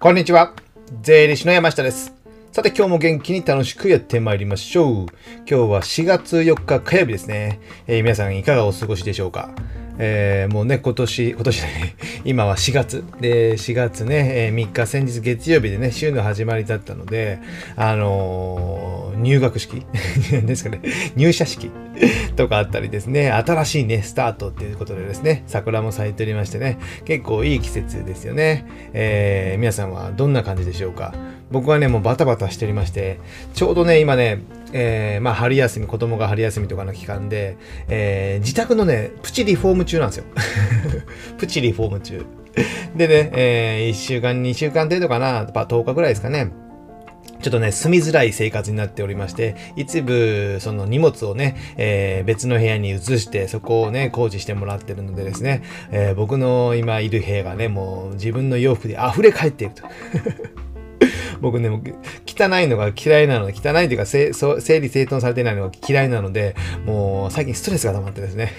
こんにちは。税理士の山下です。さて今日も元気に楽しくやってまいりましょう。今日は4月4日火曜日ですね。えー皆さんいかがお過ごしでしょうか？えーもうね、今年、今年ね、今は4月。で、4月ね、えー3日、先日月曜日でね、週の始まりだったので、あのー入学式。ですかね、入社式とかあったりですね、新しいね、スタートっていうことでですね、桜も咲いておりましてね、結構いい季節ですよね。えー皆さんはどんな感じでしょうか。僕はね、もうバタバタしておりまして、ちょうどね、今ね、えーまあ春休み、子供が春休みとかの期間で、えー自宅のね、プチリフォーム中なんですよ。プチリフォーム中。でね、え1週間、2週間程度かな、やっぱ10日ぐらいですかね。ちょっとね、住みづらい生活になっておりまして、一部、その荷物をね、えー別の部屋に移して、そこをね、工事してもらってるのでですね、えー僕の今いる部屋がね、もう自分の洋服で溢れ返っていると。僕ね、汚いのが嫌いなので、汚いというか、整理整頓されてないのが嫌いなので、もう最近ストレスが溜まってですね、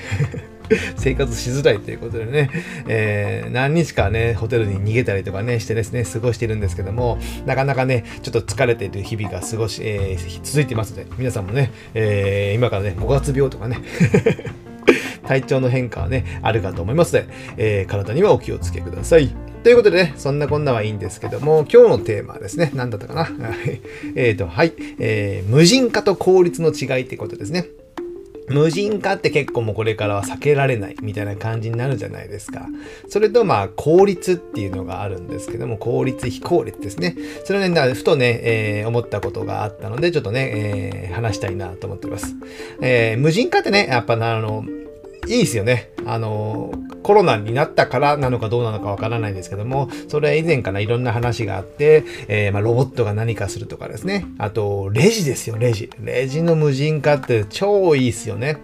生活しづらいということでね、えー何日かね、ホテルに逃げたりとかね、してですね、過ごしているんですけども、なかなかね、ちょっと疲れている日々が過ごし、えー続いていますので、皆さんもね、えー今からね、5月病とかね、体調の変化はね、あるかと思いますので、えー体にはお気をつけください。ということでね、そんなこんなはいいんですけども、今日のテーマはですね、何だったかな？えっと、はい、えー無人化と効率の違いってことですね。無人化って結構もうこれからは避けられないみたいな感じになるじゃないですか。それとまあ効率っていうのがあるんですけども、効率、非効率ですね。それをね、ふとね、えー思ったことがあったので、ちょっとね、えー話したいなと思っております。えー無人化ってね、やっぱあの、いいですよね。あの、コロナになったからなのかどうなのかわからないんですけども、それは以前からいろんな話があって、えーま、ロボットが何かするとかですね。あと、レジですよ、レジ。レジの無人化って超いいっすよね。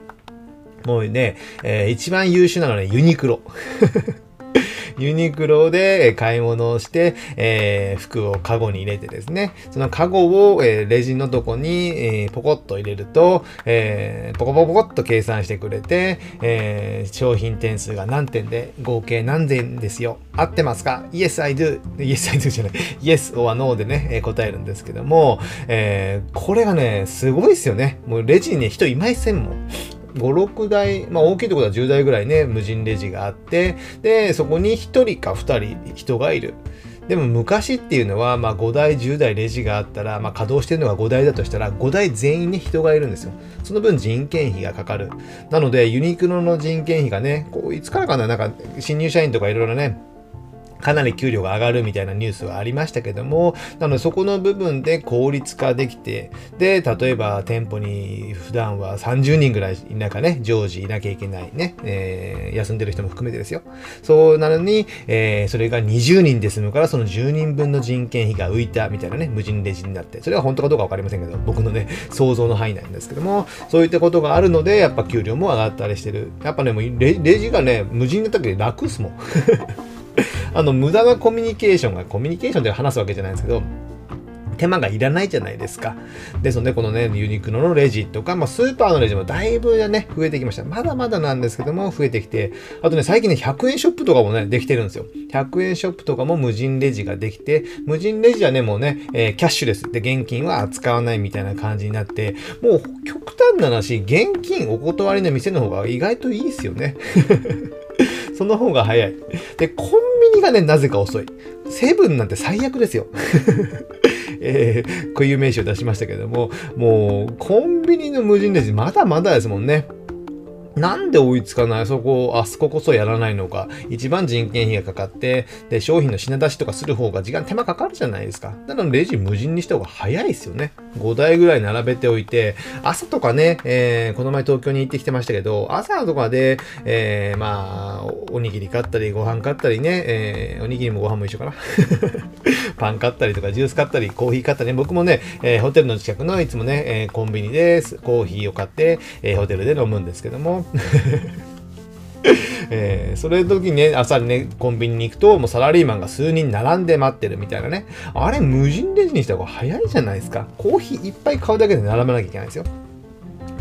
もうね、えー一番優秀なのはね、ユニクロ。ユニクロで買い物をして、えー服をカゴに入れてですね、そのカゴを、えーレジのとこに、えーポコッと入れると、えーポコポコポコッと計算してくれて、えー商品点数が何点で合計何点ですよ。合ってますか ?Yes, I do. Yes, I do じゃない。Yes or No でね、答えるんですけども、えーこれがね、すごいですよね。もうレジにね、人いませんもん。5、6台、まあ大きいところは10台ぐらいね、無人レジがあって、で、そこに1人か2人人がいる。でも昔っていうのは、まあ5台、10台レジがあったら、まあ稼働してるのが5台だとしたら、5台全員に人がいるんですよ。その分人件費がかかる。なので、ユニクロの人件費がね、こういつからかな、なんか新入社員とかいろいろね、かなり給料が上がるみたいなニュースはありましたけども、なのでそこの部分で効率化できて、で、例えば店舗に普段は30人ぐらいなんかね、常時いなきゃいけないね、えー休んでる人も含めてですよ。そうなのに、えーそれが20人で済むから、その10人分の人件費が浮いたみたいなね、無人レジになって、それは本当かどうかわかりませんけど、僕のね、想像の範囲なんですけども、そういったことがあるので、やっぱ給料も上がったりしてる。やっぱね、もうレレジがね、無人だったけど楽っすもん。あの、無駄なコミュニケーションが、コミュニケーションで話すわけじゃないんですけど、手間がいらないじゃないですか。ですので、このね、ユニクロのレジとか、まあ、スーパーのレジもだいぶね、増えてきました。まだまだなんですけども、増えてきて、あとね、最近ね、100円ショップとかもね、できてるんですよ。100円ショップとかも無人レジができて、無人レジはね、もうね、えーキャッシュレスで現金は扱わないみたいな感じになって、もう極端な話、現金お断りの店の方が意外といいですよね。その方が早い。で、コンビニがね、なぜか遅い。セブンなんて最悪ですよ。えー、固有名詞を出しましたけども、もう、コンビニの無人レジ、まだまだですもんね。なんで追いつかないそこを、あそここそやらないのか。一番人件費がかかって、で、商品の品出しとかする方が時間手間かかるじゃないですか。なので、レジ無人にした方が早いですよね。5台ぐらい並べておいて、朝とかね、えーこの前東京に行ってきてましたけど、朝とかで、えーまあ、おにぎり買ったり、ご飯買ったりね、えーおにぎりもご飯も一緒かな。パン買ったりとか、ジュース買ったり、コーヒー買ったり、僕もね、えーホテルの近くのいつもね、えーコンビニで。コーヒーを買って、えーホテルで飲むんですけども、えーそれの時にね、朝にね、コンビニに行くと、もうサラリーマンが数人並んで待ってるみたいなね。あれ、無人レジにした方が早いじゃないですか。コーヒーいっぱい買うだけで並ばなきゃいけないんですよ。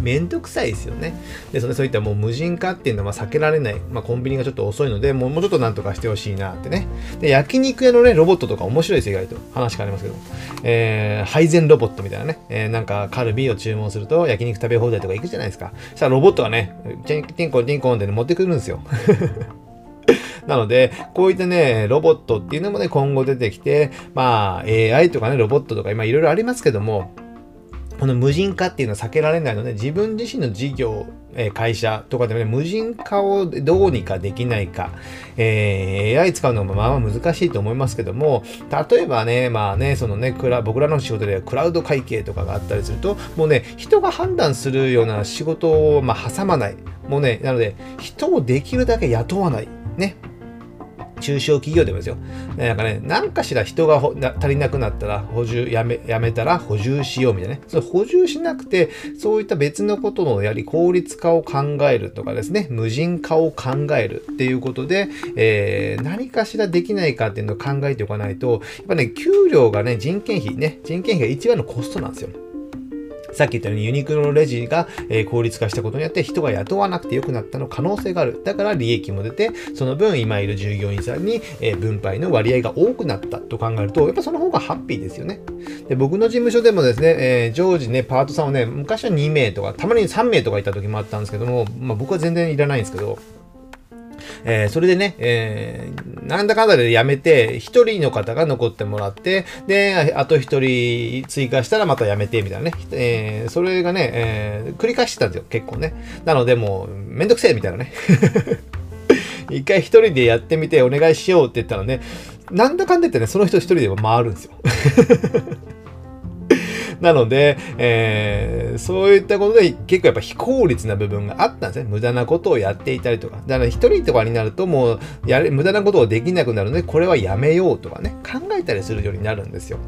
めんどくさいですよね。で、そそういったもう無人化っていうのは避けられない。まあ、コンビニがちょっと遅いので、もうもうちょっとなんとかしてほしいなってね。で、焼肉屋のね、ロボットとか面白いですよ、意外と。話変わりますけど。えー、配膳ロボットみたいなね。えー、なんかカルビを注文すると焼肉食べ放題とか行くじゃないですか。そしたらロボットがね、ティンコンティンコンって、ね、持ってくるんですよ。なので、こういったね、ロボットっていうのもね、今後出てきて、まあ、AI とかね、ロボットとか今いろいろありますけども、この無人化っていうのは避けられないので、自分自身の事業、え会社とかでもね、無人化をどうにかできないか、えー、AI 使うのもまあまあ難しいと思いますけども、例えばね、まあね、そのね、クラ僕らの仕事ではクラウド会計とかがあったりすると、もうね、人が判断するような仕事をまあ挟まない。もうね、なので、人をできるだけ雇わない。ね。中小企業でもですよ。なんかね、何かしら人が足りなくなったら補充やめ、やめたら補充しようみたいなね。それ補充しなくて、そういった別のことのやり効率化を考えるとかですね、無人化を考えるっていうことで、えー、何かしらできないかっていうのを考えておかないと、やっぱね、給料がね、人件費ね、人件費が一番のコストなんですよ。さっき言ったようにユニクロのレジが、え、効率化したことによって人が雇わなくて良くなったの可能性がある。だから利益も出て、その分今いる従業員さんに、え、分配の割合が多くなったと考えると、やっぱその方がハッピーですよね。で僕の事務所でもですね、えー、常時ね、パートさんはね、昔は2名とか、たまに3名とかいた時もあったんですけども、まあ僕は全然いらないんですけど、えー、それでね、えー、なんだかんだでやめて、一人の方が残ってもらって、で、あと一人追加したらまたやめて、みたいなね。えー、それがね、えー、繰り返してたんですよ、結構ね。なので、もう、めんどくせえ、みたいなね。一回一人でやってみてお願いしようって言ったらね、なんだかんだ言ってね、その人一人で回るんですよ。なので、えー、そういったことで結構やっぱ非効率な部分があったんですね。無駄なことをやっていたりとか。だから一人とかになるともうやれ、無駄なことをできなくなるので、これはやめようとかね、考えたりするようになるんですよ。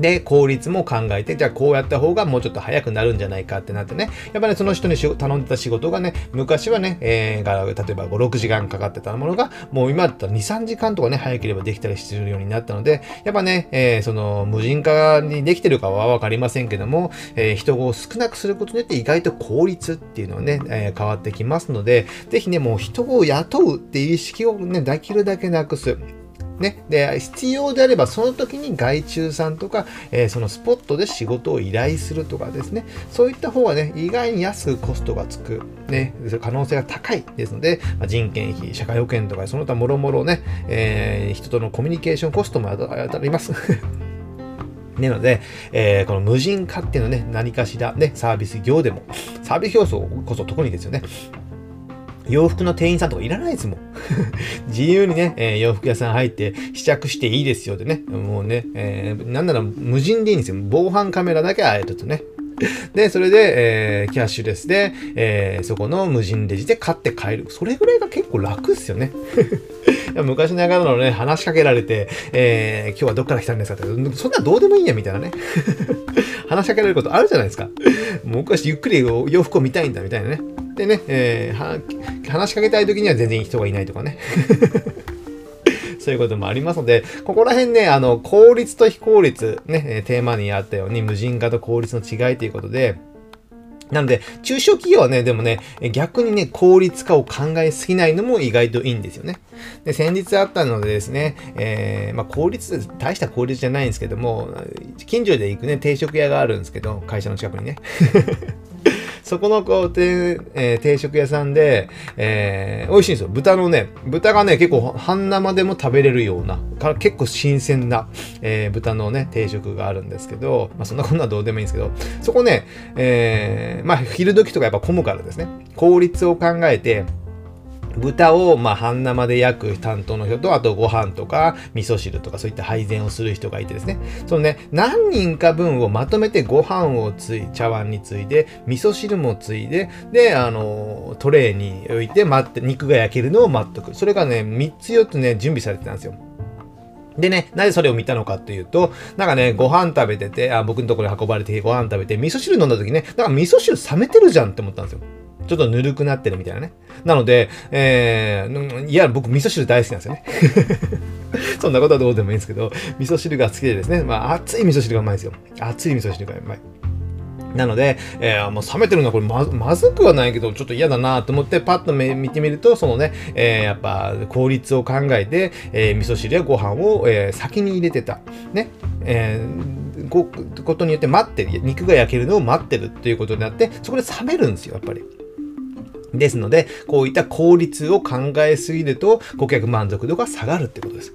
で、効率も考えて、じゃあこうやった方がもうちょっと早くなるんじゃないかってなってね、やっぱり、ね、その人に頼んでた仕事がね、昔はね、えー、例えば5、6時間かかってたものが、もう今だったら2、3時間とかね、早ければできたりするようになったので、やっぱね、えー、その無人化にできてるかはわかりませんけども、えー、人を少なくすることによって意外と効率っていうのはね、えー、変わってきますので、ぜひね、もう人を雇うっていう意識をね、できるだけなくす。ね。で、必要であれば、その時に外注さんとか、えー、そのスポットで仕事を依頼するとかですね。そういった方がね、意外に安くコストがつく、ね、可能性が高いですので、まあ、人件費、社会保険とか、その他もろもろね、えー、人とのコミュニケーションコストも当たります。なので、えー、この無人化っていうのはね、何かしらね、サービス業でも、サービス競争こそ特にですよね。洋服の店員さんとかいらないですもん。自由にね、えー、洋服屋さん入って試着していいですよってね。もうね、えー、なんなら無人でいいんですよ。防犯カメラだけあえるとね。で、それで、えー、キャッシュレスで、えー、そこの無人レジで買って帰る。それぐらいが結構楽っすよね。昔ながらのね、話しかけられて、えー、今日はどっから来たんですかって、そんなどうでもいいや、みたいなね。話しかけられることあるじゃないですか。もう昔ゆっくり洋服を見たいんだ、みたいなね。でね、えー、話しかけたい時には全然人がいないとかね。そういうこともありますので、ここら辺ね、あの、効率と非効率、ね、テーマにあったように、無人化と効率の違いということで、なので、中小企業はね、でもね、逆にね、効率化を考えすぎないのも意外といいんですよね。で、先日あったのでですね、えー、まあ、効率、大した効率じゃないんですけども、近所で行くね、定食屋があるんですけど、会社の近くにね。そこのこう、えー、定食屋さんで、えー、美味しいんですよ。豚のね、豚がね、結構半生でも食べれるような、から結構新鮮な、えー、豚のね、定食があるんですけど、まあそんなこんなどうでもいいんですけど、そこね、えー、まあ昼時とかやっぱ混むからですね、効率を考えて、豚を、まあ、半生で焼く担当の人と、あとご飯とか、味噌汁とか、そういった配膳をする人がいてですね、そのね、何人か分をまとめてご飯をつい、茶碗についで、味噌汁もついで、で、あの、トレーに置いて待って、肉が焼けるのを待っとく。それがね、3つ4つね、準備されてたんですよ。でね、なぜそれを見たのかっていうと、なんかね、ご飯食べてて、あ僕のところに運ばれてご飯食べて、味噌汁飲んだ時ね、なんか味噌汁冷めてるじゃんって思ったんですよ。ちょっとぬるくなってるみたいなね。なので、えー、いや、僕味噌汁大好きなんですよね。そんなことはどうでもいいんですけど、味噌汁が好きでですね、まあ、熱い味噌汁がうまいですよ。熱い味噌汁がうまい。なので、えー、もう冷めてるのはこれままずくはないけど、ちょっと嫌だなと思ってパッと見てみると、そのね、えー、やっぱ効率を考えて、えー、味噌汁やご飯を、えー、先に入れてた。ね。えー、こことによって待ってる。肉が焼けるのを待ってるっていうことになって、そこで冷めるんですよ、やっぱり。ですので、こういった効率を考えすぎると、顧客満足度が下がるってことです。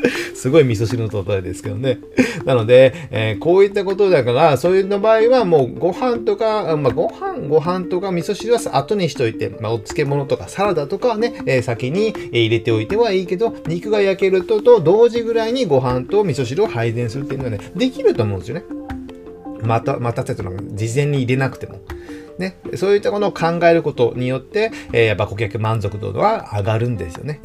すごい味噌汁の例えですけどね。なので、えー、こういったことだから、そういうの場合はもうご飯とか、まあ、ご飯、ご飯とか味噌汁は後にしといて、まあ、お漬物とかサラダとかはね、えー、先に入れておいてはいいけど、肉が焼けるとと同時ぐらいにご飯と味噌汁を配膳するっていうのはね、できると思うんですよね。また、またってのが事前に入れなくても。ね、そういったものを考えることによって、えー、やっぱ顧客満足度は上がるんですよね。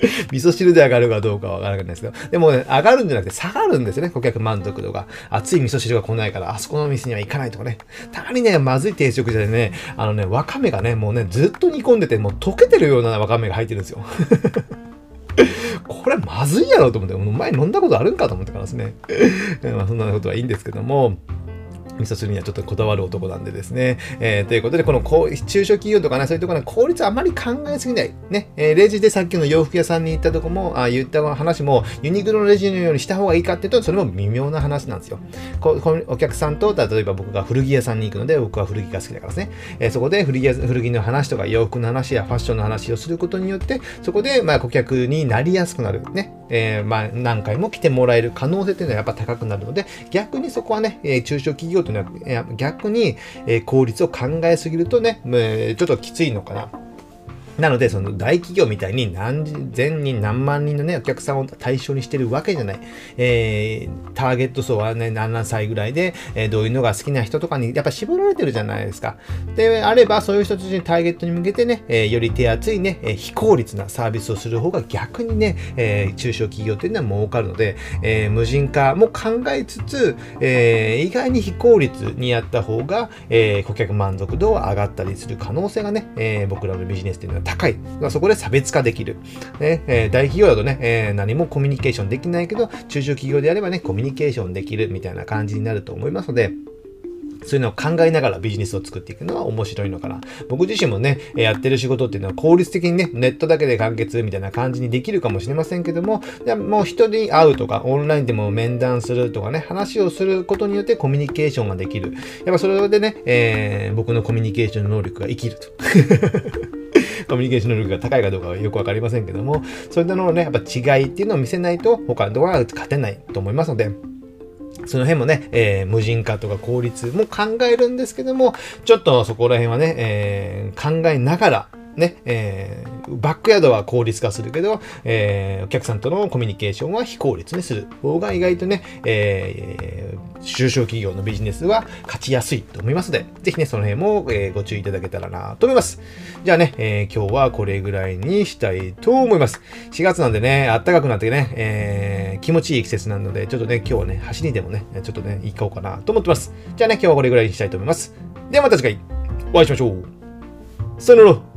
味噌汁で上がるかどうかはわからないですけど、でもね、上がるんじゃなくて下がるんですよね、顧客満足度が。熱い味噌汁が来ないから、あそこの店には行かないとかね。たまにね、まずい定食じゃね、あのね、わかめがね、もうね、ずっと煮込んでて、もう溶けてるようなわかめが入ってるんですよ。これまずいやろと思って、もう前飲んだことあるんかと思ってからですね。まあそんなことはいいんですけども、味噌汁にはちょっとこだわる男なんでですね。えー、ということで、この中小企業とかね、そういうところの効率あまり考えすぎない。ね。えー、レジでさっきの洋服屋さんに行ったとこも、あ言った話も、ユニクロのレジのようにした方がいいかっていうと、それも微妙な話なんですよ。こお客さんと、例えば僕が古着屋さんに行くので、僕は古着が好きだからですね。えー、そこで古着屋古着の話とか洋服の話やファッションの話をすることによって、そこで、まあ、顧客になりやすくなる。ね。えー、まあ、何回も来てもらえる可能性っていうのはやっぱ高くなるので、逆にそこはね、え中小企業というのは、逆に、え効率を考えすぎるとね、えちょっときついのかな。なので、その大企業みたいに何千人何万人のね、お客さんを対象にしてるわけじゃない。えー、ターゲット層はね、何歳ぐらいで、えー、どういうのが好きな人とかにやっぱ絞られてるじゃないですか。で、あれば、そういう人たちにターゲットに向けてね、えー、より手厚いね、え非効率なサービスをする方が逆にね、え中小企業っていうのは儲かるので、え無人化も考えつつ、え意外に非効率にやった方が、え顧客満足度は上がったりする可能性がね、え僕らのビジネスっていうのは高い。そこで差別化できる。ねえー、大企業だとね、えー、何もコミュニケーションできないけど、中小企業であればね、コミュニケーションできるみたいな感じになると思いますので、そういうのを考えながらビジネスを作っていくのは面白いのかな。僕自身もね、やってる仕事っていうのは効率的にね、ネットだけで完結みたいな感じにできるかもしれませんけども、もう人に会うとか、オンラインでも面談するとかね、話をすることによってコミュニケーションができる。やっぱそれでね、えー、僕のコミュニケーション能力が生きると。コミュニケーション能力が高いかどうかはよくわかりませんけども、そういったののね、やっぱ違いっていうのを見せないと他のところは勝てないと思いますので、その辺もね、えー、無人化とか効率も考えるんですけども、ちょっとそこら辺はね、えー、考えながら、ね、えー、バックヤードは効率化するけど、えー、お客さんとのコミュニケーションは非効率にする方が意外とね、えー、中小企業のビジネスは勝ちやすいと思いますので、ぜひね、その辺も、えー、ご注意いただけたらなと思います。じゃあね、えー、今日はこれぐらいにしたいと思います。4月なんでね、暖かくなってね、えー、気持ちいい季節なので、ちょっとね、今日はね、走りでもね、ちょっとね、行こうかなと思ってます。じゃあね、今日はこれぐらいにしたいと思います。ではまた次回、お会いしましょう。さよなら